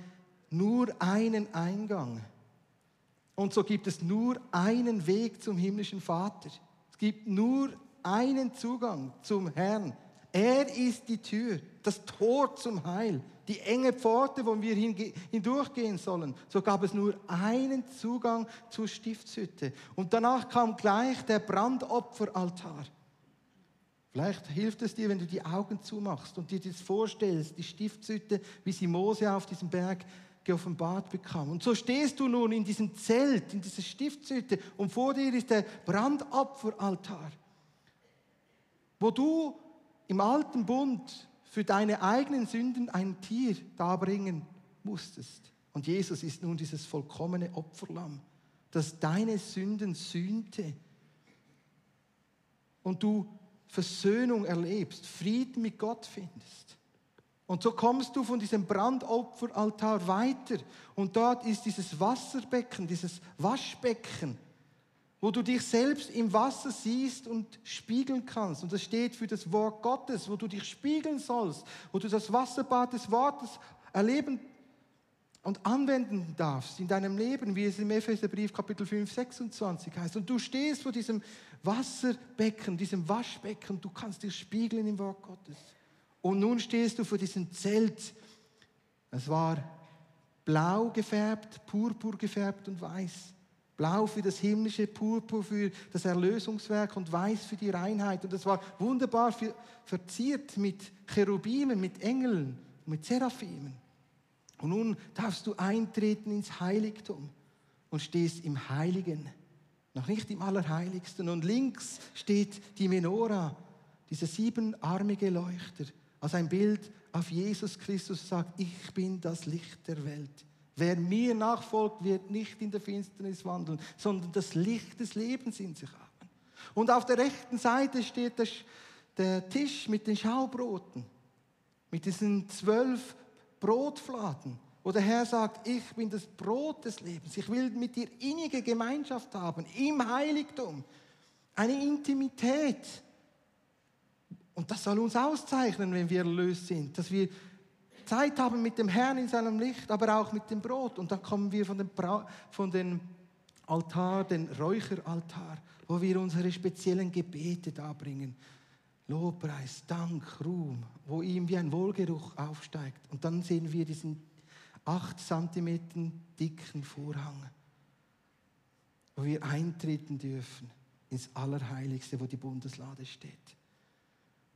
nur einen Eingang. Und so gibt es nur einen Weg zum himmlischen Vater. Es gibt nur einen Zugang zum Herrn. Er ist die Tür, das Tor zum Heil, die enge Pforte, wo wir hindurchgehen sollen. So gab es nur einen Zugang zur Stiftshütte. Und danach kam gleich der Brandopferaltar. Vielleicht hilft es dir, wenn du die Augen zumachst und dir das vorstellst, die Stiftshütte, wie sie Mose auf diesem Berg geoffenbart bekam. Und so stehst du nun in diesem Zelt, in dieser Stiftshütte und vor dir ist der Brandopferaltar, wo du im alten Bund für deine eigenen Sünden ein Tier darbringen musstest. Und Jesus ist nun dieses vollkommene Opferlamm, das deine Sünden sühnte. Und du Versöhnung erlebst, Frieden mit Gott findest. Und so kommst du von diesem Brandopferaltar weiter. Und dort ist dieses Wasserbecken, dieses Waschbecken wo du dich selbst im Wasser siehst und spiegeln kannst. Und das steht für das Wort Gottes, wo du dich spiegeln sollst, wo du das Wasserbad des Wortes erleben und anwenden darfst in deinem Leben, wie es im Epheserbrief Kapitel 5, 26 heißt. Und du stehst vor diesem Wasserbecken, diesem Waschbecken, du kannst dich spiegeln im Wort Gottes. Und nun stehst du vor diesem Zelt. Es war blau gefärbt, purpur gefärbt und weiß. Blau für das himmlische, Purpur für das Erlösungswerk und Weiß für die Reinheit. Und das war wunderbar verziert mit Cherubimen, mit Engeln, mit Seraphimen. Und nun darfst du eintreten ins Heiligtum und stehst im Heiligen, noch nicht im Allerheiligsten. Und links steht die Menora, dieser siebenarmige Leuchter, als ein Bild auf Jesus Christus sagt, ich bin das Licht der Welt. Wer mir nachfolgt, wird nicht in der Finsternis wandeln, sondern das Licht des Lebens in sich haben. Und auf der rechten Seite steht der Tisch mit den Schaubroten, mit diesen zwölf Brotfladen, wo der Herr sagt, ich bin das Brot des Lebens, ich will mit dir innige Gemeinschaft haben, im Heiligtum, eine Intimität. Und das soll uns auszeichnen, wenn wir erlöst sind, dass wir Zeit haben mit dem Herrn in seinem Licht, aber auch mit dem Brot. Und dann kommen wir von dem, Bra von dem Altar, den Räucheraltar, wo wir unsere speziellen Gebete darbringen. Lobpreis, Dank, Ruhm, wo ihm wie ein Wohlgeruch aufsteigt. Und dann sehen wir diesen acht Zentimeter dicken Vorhang, wo wir eintreten dürfen ins Allerheiligste, wo die Bundeslade steht.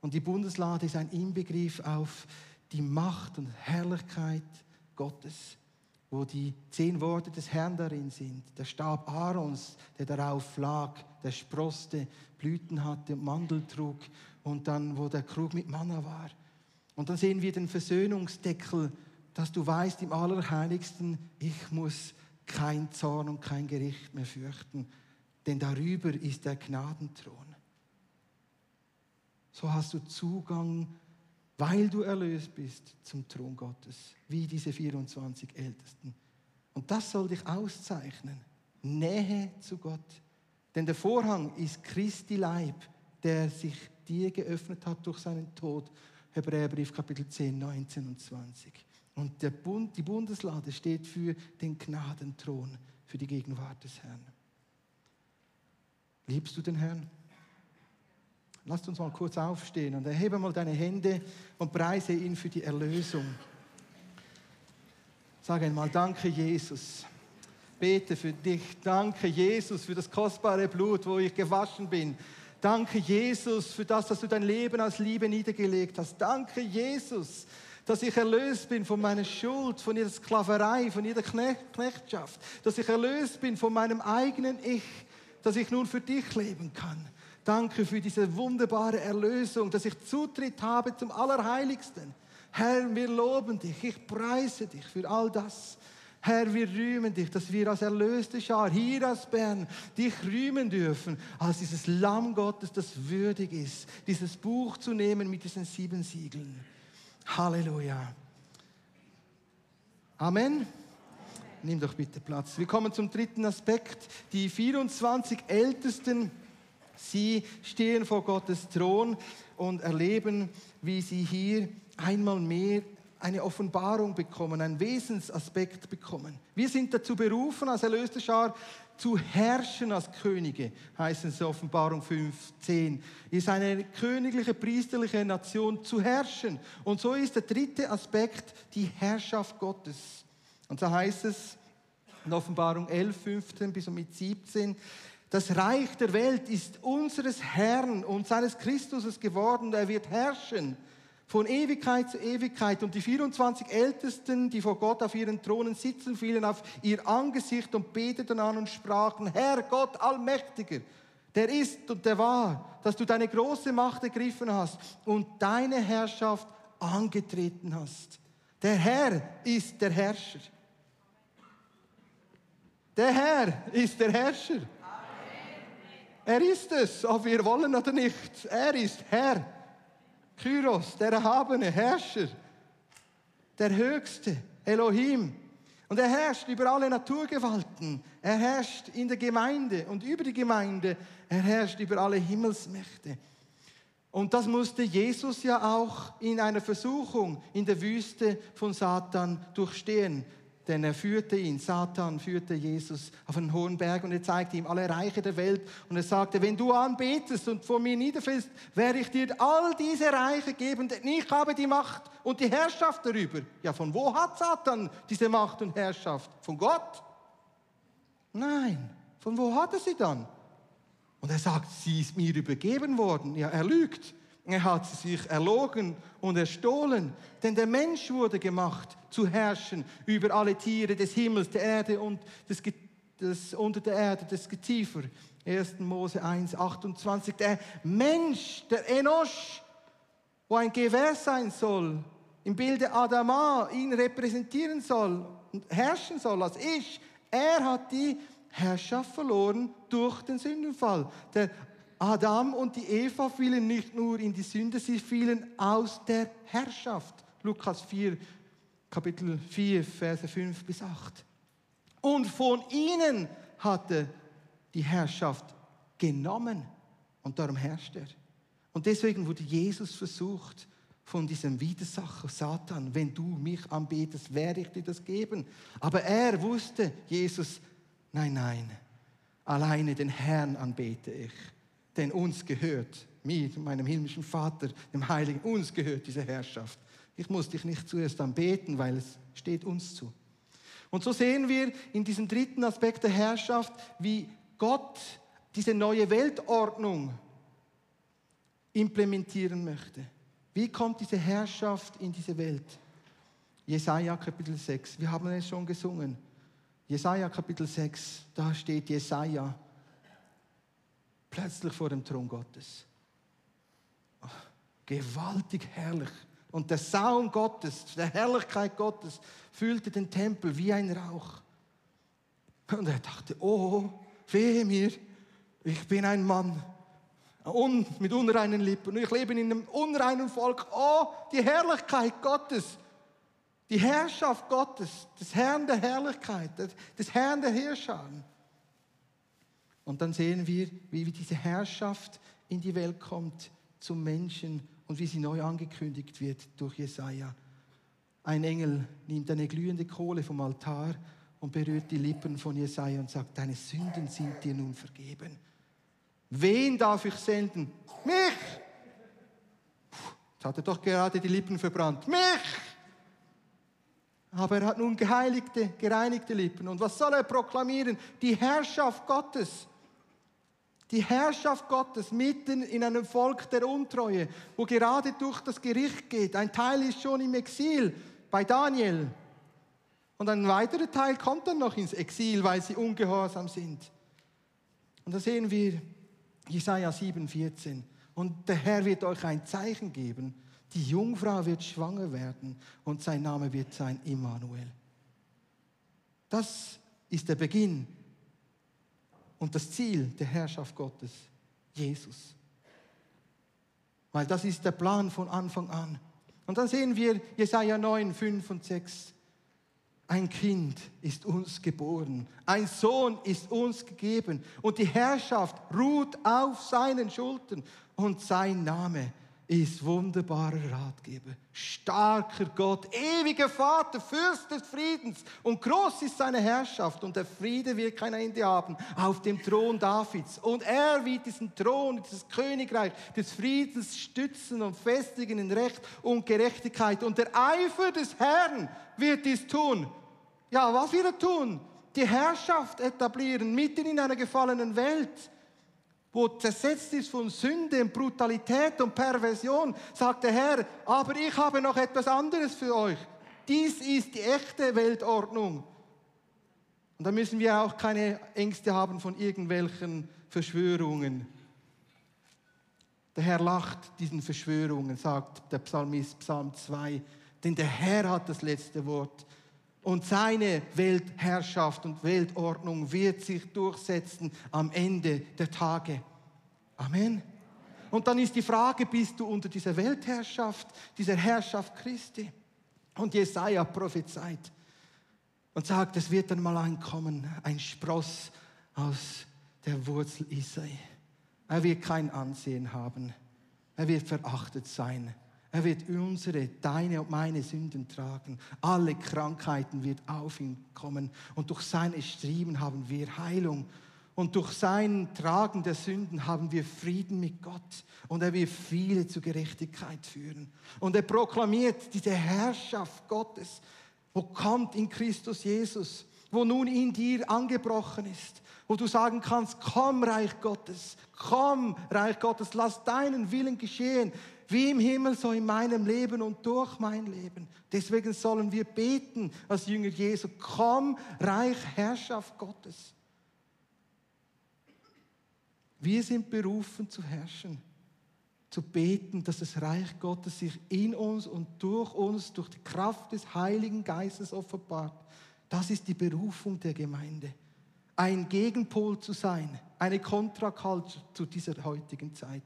Und die Bundeslade ist ein Inbegriff auf die Macht und Herrlichkeit Gottes, wo die zehn Worte des Herrn darin sind. Der Stab Aarons, der darauf lag, der sproste, Blüten hatte, Mandel trug und dann, wo der Krug mit Manna war. Und dann sehen wir den Versöhnungsdeckel, dass du weißt im Allerheiligsten, ich muss kein Zorn und kein Gericht mehr fürchten, denn darüber ist der Gnadenthron. So hast du Zugang, weil du erlöst bist, zum Thron Gottes, wie diese 24 Ältesten. Und das soll dich auszeichnen. Nähe zu Gott. Denn der Vorhang ist Christi Leib, der sich dir geöffnet hat durch seinen Tod. Hebräerbrief Kapitel 10, 19 und 20. Und der Bund, die Bundeslade steht für den Gnadenthron, für die Gegenwart des Herrn. Liebst du den Herrn? Lasst uns mal kurz aufstehen und erhebe mal deine Hände und preise ihn für die Erlösung. Sag einmal, danke Jesus. Bete für dich. Danke Jesus für das kostbare Blut, wo ich gewaschen bin. Danke Jesus für das, dass du dein Leben als Liebe niedergelegt hast. Danke Jesus, dass ich erlöst bin von meiner Schuld, von jeder Sklaverei, von jeder Knechtschaft, dass ich erlöst bin von meinem eigenen Ich, dass ich nun für dich leben kann. Danke für diese wunderbare Erlösung, dass ich Zutritt habe zum Allerheiligsten. Herr, wir loben dich, ich preise dich für all das. Herr, wir rühmen dich, dass wir als erlöste Schar hier aus Bern dich rühmen dürfen, als dieses Lamm Gottes, das würdig ist, dieses Buch zu nehmen mit diesen sieben Siegeln. Halleluja. Amen. Nimm doch bitte Platz. Wir kommen zum dritten Aspekt. Die 24 Ältesten, sie stehen vor Gottes Thron und erleben, wie sie hier einmal mehr eine Offenbarung bekommen, einen Wesensaspekt bekommen. Wir sind dazu berufen, als erlöste Schar zu herrschen als Könige, heißt es in Offenbarung 15. Ist eine königliche, priesterliche Nation zu herrschen. Und so ist der dritte Aspekt die Herrschaft Gottes. Und so heißt es in Offenbarung 11, 15 bis mit 17, das Reich der Welt ist unseres Herrn und seines Christus geworden, er wird herrschen von Ewigkeit zu Ewigkeit. Und die 24 Ältesten, die vor Gott auf ihren Thronen sitzen, fielen auf ihr Angesicht und beteten an und sprachen, Herr Gott Allmächtiger, der ist und der war, dass du deine große Macht ergriffen hast und deine Herrschaft angetreten hast. Der Herr ist der Herrscher. Der Herr ist der Herrscher. Er ist es, ob wir wollen oder nicht. Er ist Herr. Kyros, der erhabene Herrscher, der Höchste, Elohim. Und er herrscht über alle Naturgewalten. Er herrscht in der Gemeinde und über die Gemeinde. Er herrscht über alle Himmelsmächte. Und das musste Jesus ja auch in einer Versuchung in der Wüste von Satan durchstehen. Denn er führte ihn, Satan führte Jesus auf einen hohen Berg und er zeigte ihm alle Reiche der Welt. Und er sagte, wenn du anbetest und vor mir niederfällst, werde ich dir all diese Reiche geben, denn ich habe die Macht und die Herrschaft darüber. Ja, von wo hat Satan diese Macht und Herrschaft? Von Gott? Nein, von wo hat er sie dann? Und er sagt, sie ist mir übergeben worden. Ja, er lügt. Er hat sich erlogen und erstohlen, denn der Mensch wurde gemacht zu herrschen über alle Tiere des Himmels, der Erde und des, des, unter der Erde, des Geziefer. 1. Mose 1, 28. Der Mensch, der Enosch, wo ein Gewehr sein soll, im Bilde Adama ihn repräsentieren soll und herrschen soll als ich, er hat die Herrschaft verloren durch den Sündenfall. Der Adam und die Eva fielen nicht nur in die Sünde, sie fielen aus der Herrschaft. Lukas 4, Kapitel 4, Verse 5 bis 8. Und von ihnen hatte die Herrschaft genommen und darum herrscht er. Und deswegen wurde Jesus versucht von diesem Widersacher Satan, wenn du mich anbetest, werde ich dir das geben. Aber er wusste, Jesus, nein, nein, alleine den Herrn anbete ich, denn uns gehört, mir, meinem himmlischen Vater, dem Heiligen, uns gehört diese Herrschaft. Ich muss dich nicht zuerst anbeten, weil es steht uns zu. Und so sehen wir in diesem dritten Aspekt der Herrschaft, wie Gott diese neue Weltordnung implementieren möchte. Wie kommt diese Herrschaft in diese Welt? Jesaja Kapitel 6, wir haben es schon gesungen. Jesaja Kapitel 6, da steht Jesaja plötzlich vor dem Thron Gottes. Oh, gewaltig herrlich. Und der Saum Gottes, der Herrlichkeit Gottes füllte den Tempel wie ein Rauch. Und er dachte, oh, wehe mir, ich bin ein Mann mit unreinen Lippen. Ich lebe in einem unreinen Volk. Oh, die Herrlichkeit Gottes. Die Herrschaft Gottes, des Herrn der Herrlichkeit, des Herrn der Herrscher. Und dann sehen wir, wie diese Herrschaft in die Welt kommt zum Menschen und wie sie neu angekündigt wird durch Jesaja. Ein Engel nimmt eine glühende Kohle vom Altar und berührt die Lippen von Jesaja und sagt: Deine Sünden sind dir nun vergeben. Wen darf ich senden? Mich! Jetzt hat er doch gerade die Lippen verbrannt. Mich! Aber er hat nun geheiligte, gereinigte Lippen. Und was soll er proklamieren? Die Herrschaft Gottes. Die Herrschaft Gottes mitten in einem Volk der Untreue, wo gerade durch das Gericht geht. Ein Teil ist schon im Exil bei Daniel. Und ein weiterer Teil kommt dann noch ins Exil, weil sie ungehorsam sind. Und da sehen wir, Jesaja 7,14. Und der Herr wird euch ein Zeichen geben. Die Jungfrau wird schwanger werden und sein Name wird sein Immanuel. Das ist der Beginn und das Ziel der Herrschaft Gottes, Jesus. Weil das ist der Plan von Anfang an. Und dann sehen wir Jesaja 9, 5 und 6. Ein Kind ist uns geboren, ein Sohn ist uns gegeben und die Herrschaft ruht auf seinen Schultern und sein Name ist wunderbarer Ratgeber, starker Gott, ewiger Vater, Fürst des Friedens. Und groß ist seine Herrschaft und der Friede wird kein Ende haben. Auf dem Thron Davids. Und er wird diesen Thron, dieses Königreich des Friedens stützen und festigen in Recht und Gerechtigkeit. Und der Eifer des Herrn wird dies tun. Ja, was wird er tun? Die Herrschaft etablieren mitten in einer gefallenen Welt wo zersetzt ist von Sünde, Brutalität und Perversion, sagt der Herr, aber ich habe noch etwas anderes für euch. Dies ist die echte Weltordnung. Und da müssen wir auch keine Ängste haben von irgendwelchen Verschwörungen. Der Herr lacht diesen Verschwörungen, sagt der Psalmist Psalm 2, denn der Herr hat das letzte Wort. Und seine Weltherrschaft und Weltordnung wird sich durchsetzen am Ende der Tage. Amen. Und dann ist die Frage, bist du unter dieser Weltherrschaft, dieser Herrschaft Christi? Und Jesaja prophezeit und sagt, es wird dann mal einkommen, ein Spross aus der Wurzel Isai. Er wird kein Ansehen haben. Er wird verachtet sein. Er wird unsere, deine und meine Sünden tragen. Alle Krankheiten wird auf ihn kommen. Und durch seine Striemen haben wir Heilung. Und durch sein Tragen der Sünden haben wir Frieden mit Gott. Und er wird viele zur Gerechtigkeit führen. Und er proklamiert diese Herrschaft Gottes, wo kommt in Christus Jesus, wo nun in dir angebrochen ist wo du sagen kannst, komm Reich Gottes, komm Reich Gottes, lass deinen Willen geschehen wie im Himmel, so in meinem Leben und durch mein Leben. Deswegen sollen wir beten als Jünger Jesu, komm, Reich, Herrschaft Gottes. Wir sind berufen zu herrschen, zu beten, dass das Reich Gottes sich in uns und durch uns, durch die Kraft des Heiligen Geistes offenbart. Das ist die Berufung der Gemeinde. ein Gegenpol zu sein, eine Kontrakultur zu dieser heutigen Zeit.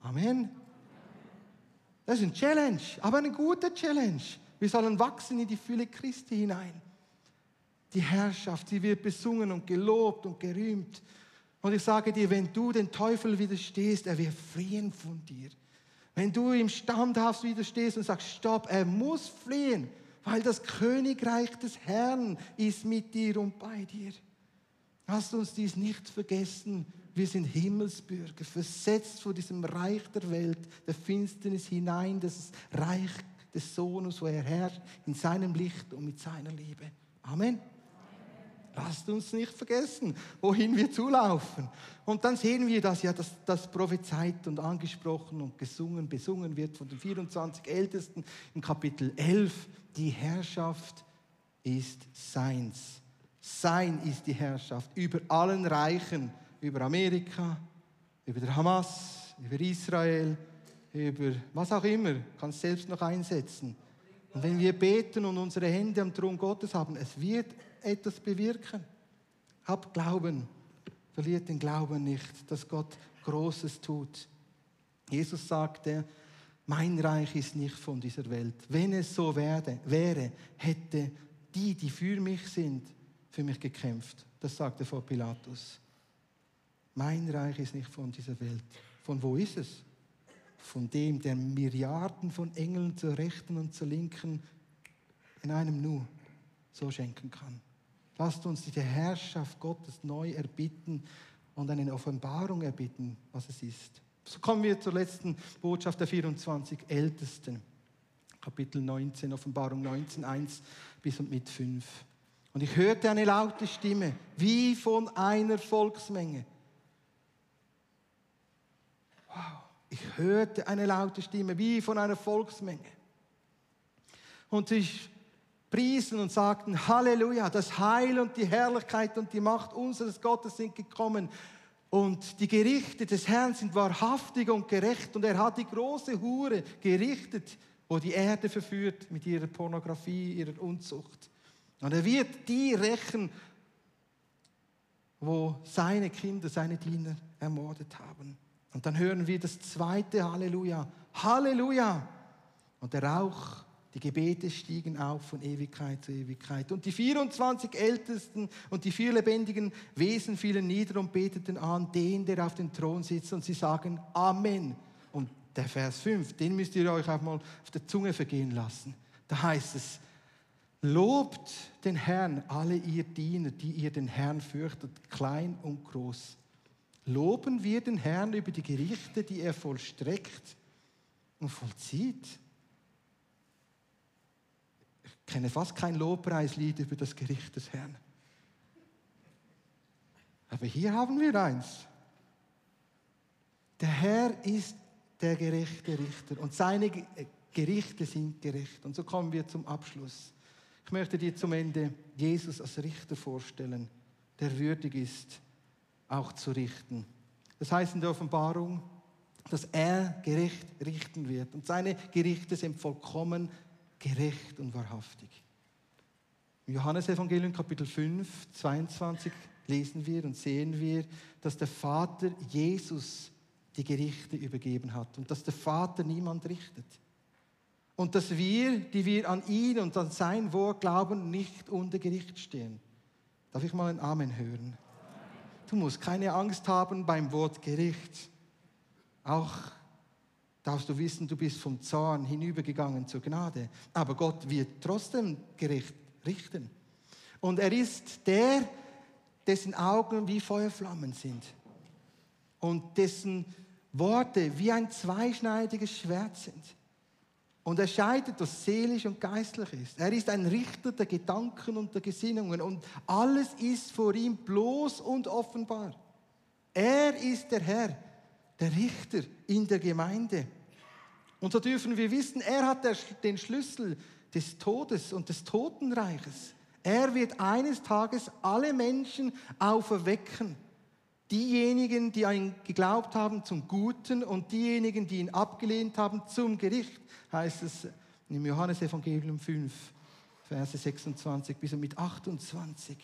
Amen. Das ist ein Challenge, aber eine gute Challenge. Wir sollen wachsen in die Fülle Christi hinein. Die Herrschaft, sie wird besungen und gelobt und gerühmt. Und ich sage dir, wenn du den Teufel widerstehst, er wird fliehen von dir. Wenn du ihm standhaft widerstehst und sagst, stopp, er muss fliehen, weil das Königreich des Herrn ist mit dir und bei dir. Lasst uns dies nicht vergessen. Wir sind Himmelsbürger, versetzt vor diesem Reich der Welt, der Finsternis hinein, das Reich des Sohnes, wo er herrscht, in seinem Licht und mit seiner Liebe. Amen. Lasst uns nicht vergessen, wohin wir zulaufen. Und dann sehen wir, dass ja das, das prophezeit und angesprochen und gesungen, besungen wird von den 24 Ältesten im Kapitel 11. Die Herrschaft ist seins. Sein ist die Herrschaft über allen Reichen, über Amerika, über der Hamas, über Israel, über was auch immer, kannst selbst noch einsetzen. Und wenn wir beten und unsere Hände am Thron Gottes haben, es wird etwas bewirken. Hab Glauben. Verliert den Glauben nicht, dass Gott Großes tut. Jesus sagte, mein Reich ist nicht von dieser Welt. Wenn es so werde, wäre, hätte die, die für mich sind, für mich gekämpft. Das sagte vor Pilatus. Mein Reich ist nicht von dieser Welt. Von wo ist es? Von dem, der Milliarden von Engeln zur Rechten und zur Linken in einem Nu so schenken kann. Lasst uns die Herrschaft Gottes neu erbitten und eine Offenbarung erbitten, was es ist. So kommen wir zur letzten Botschaft der 24 Ältesten. Kapitel 19, Offenbarung 19, 1 bis und mit 5. Und ich hörte eine laute Stimme, wie von einer Volksmenge. Wow. Ich hörte eine laute Stimme, wie von einer Volksmenge. Und sie priesen und sagten, Halleluja, das Heil und die Herrlichkeit und die Macht unseres Gottes sind gekommen. Und die Gerichte des Herrn sind wahrhaftig und gerecht. Und er hat die große Hure gerichtet, wo die Erde verführt mit ihrer Pornografie, ihrer Unzucht. Und er wird die rächen, wo seine Kinder, seine Diener ermordet haben. Und dann hören wir das zweite Halleluja. Halleluja! Und der Rauch die Gebete stiegen auf von Ewigkeit zu Ewigkeit. Und die 24 Ältesten und die vier lebendigen Wesen fielen nieder und beteten an den, der auf dem Thron sitzt. Und sie sagen Amen. Und der Vers 5, den müsst ihr euch auch mal auf der Zunge vergehen lassen. Da heißt es, lobt den Herrn, alle ihr Diener, die ihr den Herrn fürchtet, klein und groß. Loben wir den Herrn über die Gerichte, die er vollstreckt und vollzieht kenne fast kein Lobpreislied über das Gericht des Herrn. Aber hier haben wir eins. Der Herr ist der gerechte Richter und seine äh, Gerichte sind gerecht. Und so kommen wir zum Abschluss. Ich möchte dir zum Ende Jesus als Richter vorstellen, der würdig ist, auch zu richten. Das heißt in der Offenbarung, dass er gerecht richten wird. Und seine Gerichte sind vollkommen gerecht und wahrhaftig. Im Johannesevangelium Kapitel 5, 22 lesen wir und sehen wir, dass der Vater Jesus die Gerichte übergeben hat und dass der Vater niemand richtet. Und dass wir, die wir an ihn und an sein Wort glauben, nicht unter Gericht stehen. Darf ich mal ein Amen hören? Du musst keine Angst haben beim Wort Gericht. Auch darfst du wissen, du bist vom Zorn hinübergegangen zur Gnade. Aber Gott wird trotzdem gerecht richten. Und er ist der, dessen Augen wie Feuerflammen sind und dessen Worte wie ein zweischneidiges Schwert sind. Und er scheidet, was seelisch und geistlich ist. Er ist ein Richter der Gedanken und der Gesinnungen und alles ist vor ihm bloß und offenbar. Er ist der Herr, der Richter in der Gemeinde. Und so dürfen wir wissen, er hat den Schlüssel des Todes und des Totenreiches. Er wird eines Tages alle Menschen auferwecken. Diejenigen, die an ihn geglaubt haben, zum Guten und diejenigen, die ihn abgelehnt haben, zum Gericht, heißt es im Johannesevangelium 5, Verse 26 bis mit 28.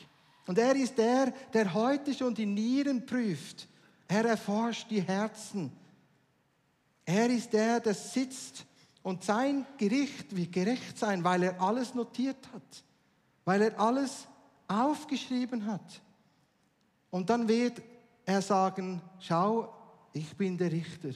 Und er ist der, der heute schon die Nieren prüft. Er erforscht die Herzen. Er ist der, der sitzt und sein Gericht wird gerecht sein, weil er alles notiert hat, weil er alles aufgeschrieben hat. Und dann wird er sagen, schau, ich bin der Richter.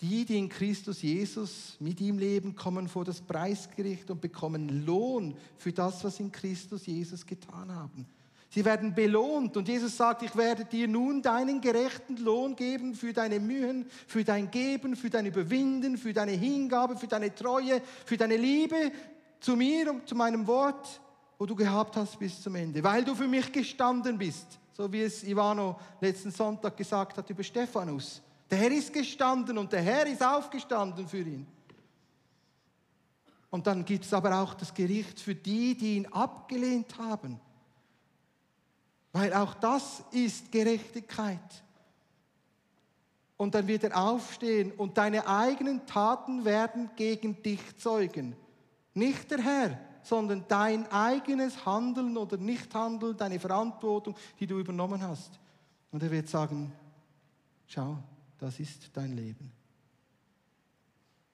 Die, die in Christus Jesus mit ihm leben, kommen vor das Preisgericht und bekommen Lohn für das, was in Christus Jesus getan haben. Sie werden belohnt und Jesus sagt, ich werde dir nun deinen gerechten Lohn geben für deine Mühen, für dein Geben, für dein Überwinden, für deine Hingabe, für deine Treue, für deine Liebe zu mir und zu meinem Wort, wo du gehabt hast bis zum Ende, weil du für mich gestanden bist, so wie es Ivano letzten Sonntag gesagt hat über Stephanus. Der Herr ist gestanden und der Herr ist aufgestanden für ihn. Und dann gibt es aber auch das Gericht für die, die ihn abgelehnt haben. Weil auch das ist Gerechtigkeit. Und dann wird er aufstehen und deine eigenen Taten werden gegen dich zeugen. Nicht der Herr, sondern dein eigenes Handeln oder Nichthandeln, deine Verantwortung, die du übernommen hast. Und er wird sagen, schau, das ist dein Leben.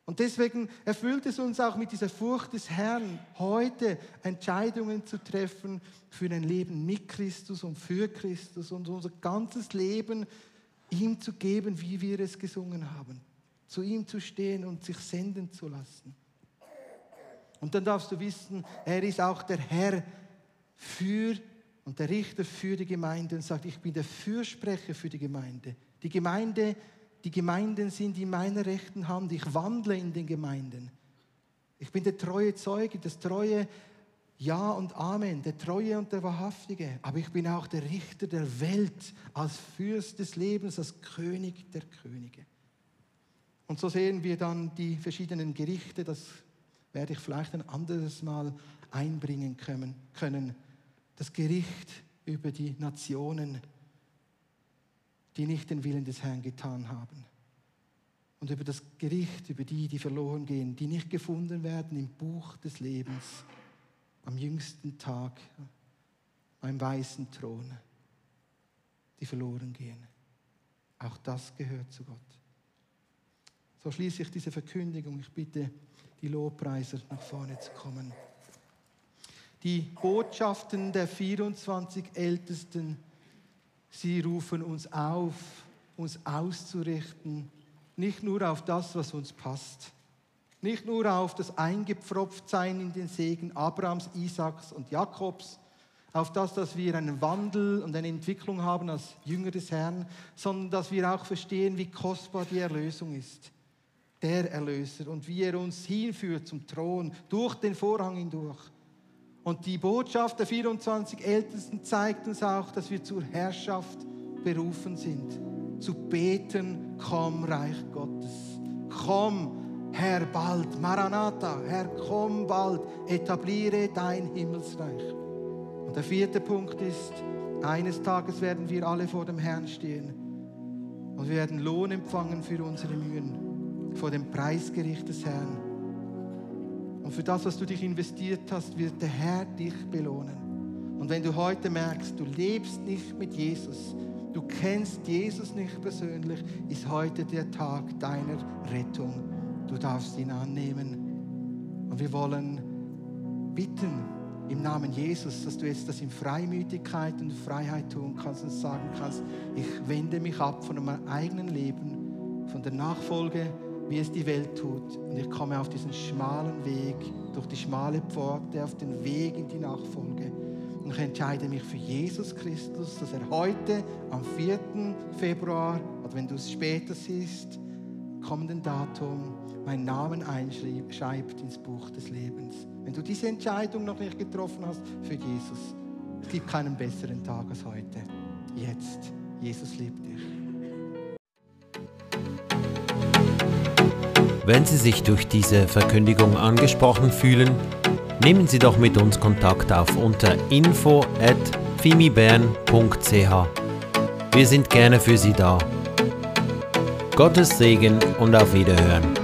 Und deswegen erfüllt es uns auch mit dieser Furcht des Herrn, heute Entscheidungen zu treffen für ein Leben mit Christus und für Christus und unser ganzes Leben ihm zu geben, wie wir es gesungen haben. Zu ihm zu stehen und sich senden zu lassen. Und dann darfst du wissen, er ist auch der Herr für und der Richter für die Gemeinde und sagt, ich bin der Fürsprecher für die Gemeinde. Die Gemeinde, die Gemeinden sind in meiner rechten Hand. Ich wandle in den Gemeinden. Ich bin der treue Zeuge, das treue Ja und Amen, der treue und der wahrhaftige. Aber ich bin auch der Richter der Welt, als Fürst des Lebens, als König der Könige. Und so sehen wir dann die verschiedenen Gerichte, das werde ich vielleicht ein anderes Mal einbringen können. Das Gericht über die Nationen, die nicht den Willen des Herrn getan haben. Und über das Gericht über die, die verloren gehen, die nicht gefunden werden im Buch des Lebens, am jüngsten Tag, beim weißen Thron, die verloren gehen. Auch das gehört zu Gott. So schließe ich diese Verkündigung. Ich bitte die Lobpreiser nach vorne zu kommen. Die Botschaften der 24 Ältesten Sie rufen uns auf, uns auszurichten, nicht nur auf das, was uns passt, nicht nur auf das Eingepfropftsein in den Segen Abrahams, Isaaks und Jakobs, auf das, dass wir einen Wandel und eine Entwicklung haben als Jünger des Herrn, sondern dass wir auch verstehen, wie kostbar die Erlösung ist. Der Erlöser und wie er uns hinführt zum Thron, durch den Vorhang hindurch. Und die Botschaft der 24 Ältesten zeigt uns auch, dass wir zur Herrschaft berufen sind. Zu beten, komm, Reich Gottes. Komm, Herr, bald. Maranatha, Herr, komm bald. Etabliere dein Himmelsreich. Und der vierte Punkt ist, eines Tages werden wir alle vor dem Herrn stehen. Und wir werden Lohn empfangen für unsere Mühen. Vor dem Preisgericht des Herrn. Und für das, was du dich investiert hast, wird der Herr dich belohnen. Und wenn du heute merkst, du lebst nicht mit Jesus, du kennst Jesus nicht persönlich, ist heute der Tag deiner Rettung. Du darfst ihn annehmen. Und wir wollen bitten im Namen Jesus, dass du jetzt das in Freimütigkeit und Freiheit tun kannst und sagen kannst, ich wende mich ab von meinem eigenen Leben, von der Nachfolge wie es die Welt tut. Und ich komme auf diesen schmalen Weg, durch die schmale Pforte, auf den Weg in die Nachfolge. Und ich entscheide mich für Jesus Christus, dass er heute am 4. Februar, oder wenn du es später siehst, kommenden Datum, meinen Namen einschreibt ins Buch des Lebens. Wenn du diese Entscheidung noch nicht getroffen hast für Jesus, es gibt keinen besseren Tag als heute. Jetzt. Jesus liebt dich. Wenn Sie sich durch diese Verkündigung angesprochen fühlen, nehmen Sie doch mit uns Kontakt auf unter info@fimibern.ch. Wir sind gerne für Sie da. Gottes Segen und auf Wiederhören.